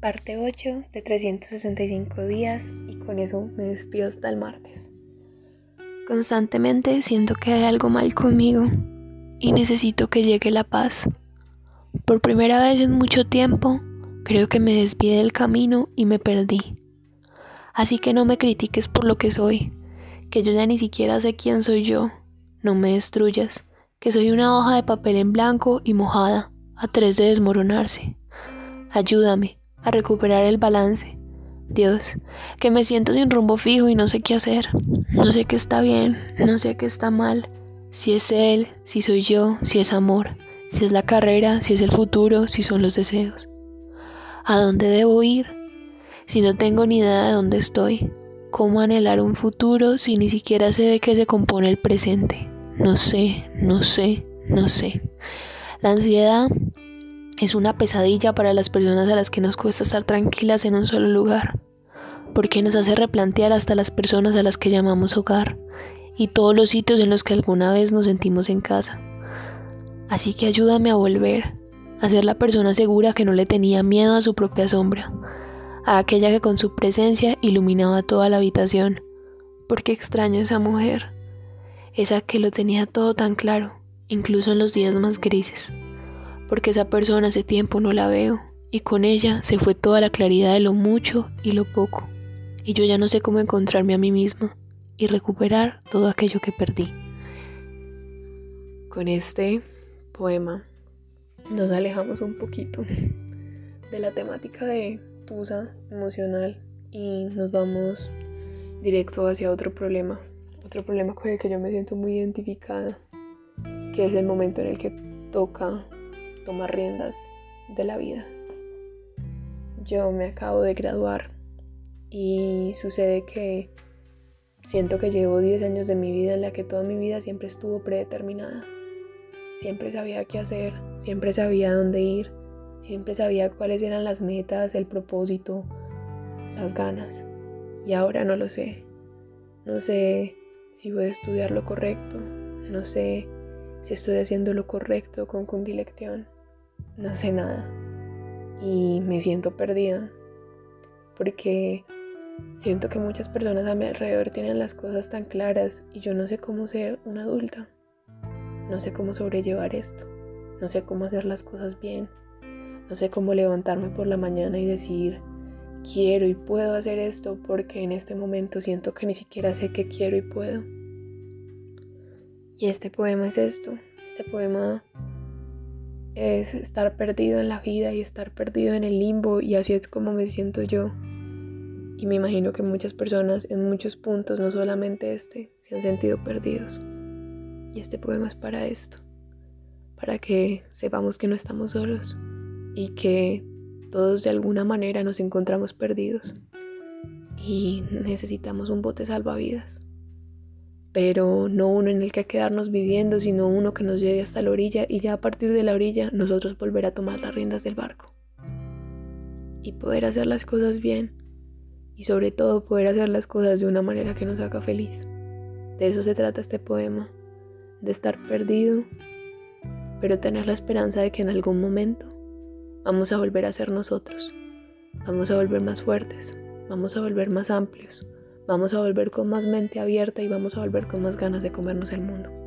parte 8 de 365 días y con eso me despido hasta el martes. Constantemente siento que hay algo mal conmigo y necesito que llegue la paz. Por primera vez en mucho tiempo, creo que me desvié del camino y me perdí. Así que no me critiques por lo que soy, que yo ya ni siquiera sé quién soy yo. No me destruyas, que soy una hoja de papel en blanco y mojada, a tres de desmoronarse. Ayúdame a recuperar el balance. Dios, que me siento sin rumbo fijo y no sé qué hacer. No sé qué está bien, no sé qué está mal. Si es Él, si soy yo, si es amor, si es la carrera, si es el futuro, si son los deseos. ¿A dónde debo ir? Si no tengo ni idea de dónde estoy. ¿Cómo anhelar un futuro si ni siquiera sé de qué se compone el presente? No sé, no sé, no sé. La ansiedad es una pesadilla para las personas a las que nos cuesta estar tranquilas en un solo lugar, porque nos hace replantear hasta las personas a las que llamamos hogar y todos los sitios en los que alguna vez nos sentimos en casa. Así que ayúdame a volver, a ser la persona segura que no le tenía miedo a su propia sombra, a aquella que con su presencia iluminaba toda la habitación, porque extraño a esa mujer, esa que lo tenía todo tan claro, incluso en los días más grises porque esa persona hace tiempo no la veo y con ella se fue toda la claridad de lo mucho y lo poco, y yo ya no sé cómo encontrarme a mí misma y recuperar todo aquello que perdí. Con este poema nos alejamos un poquito de la temática de Tusa emocional y nos vamos directo hacia otro problema, otro problema con el que yo me siento muy identificada, que es el momento en el que toca tomar riendas de la vida. Yo me acabo de graduar y sucede que siento que llevo 10 años de mi vida en la que toda mi vida siempre estuvo predeterminada. Siempre sabía qué hacer, siempre sabía dónde ir, siempre sabía cuáles eran las metas, el propósito, las ganas. Y ahora no lo sé. No sé si voy a estudiar lo correcto, no sé si estoy haciendo lo correcto con Cundilección. No sé nada. Y me siento perdida. Porque siento que muchas personas a mi alrededor tienen las cosas tan claras y yo no sé cómo ser una adulta. No sé cómo sobrellevar esto. No sé cómo hacer las cosas bien. No sé cómo levantarme por la mañana y decir, quiero y puedo hacer esto porque en este momento siento que ni siquiera sé qué quiero y puedo. Y este poema es esto, este poema es estar perdido en la vida y estar perdido en el limbo y así es como me siento yo. Y me imagino que muchas personas en muchos puntos, no solamente este, se han sentido perdidos. Y este poema es para esto, para que sepamos que no estamos solos y que todos de alguna manera nos encontramos perdidos y necesitamos un bote salvavidas pero no uno en el que quedarnos viviendo, sino uno que nos lleve hasta la orilla y ya a partir de la orilla nosotros volver a tomar las riendas del barco y poder hacer las cosas bien y sobre todo poder hacer las cosas de una manera que nos haga feliz. De eso se trata este poema, de estar perdido, pero tener la esperanza de que en algún momento vamos a volver a ser nosotros, vamos a volver más fuertes, vamos a volver más amplios, Vamos a volver con más mente abierta y vamos a volver con más ganas de comernos el mundo.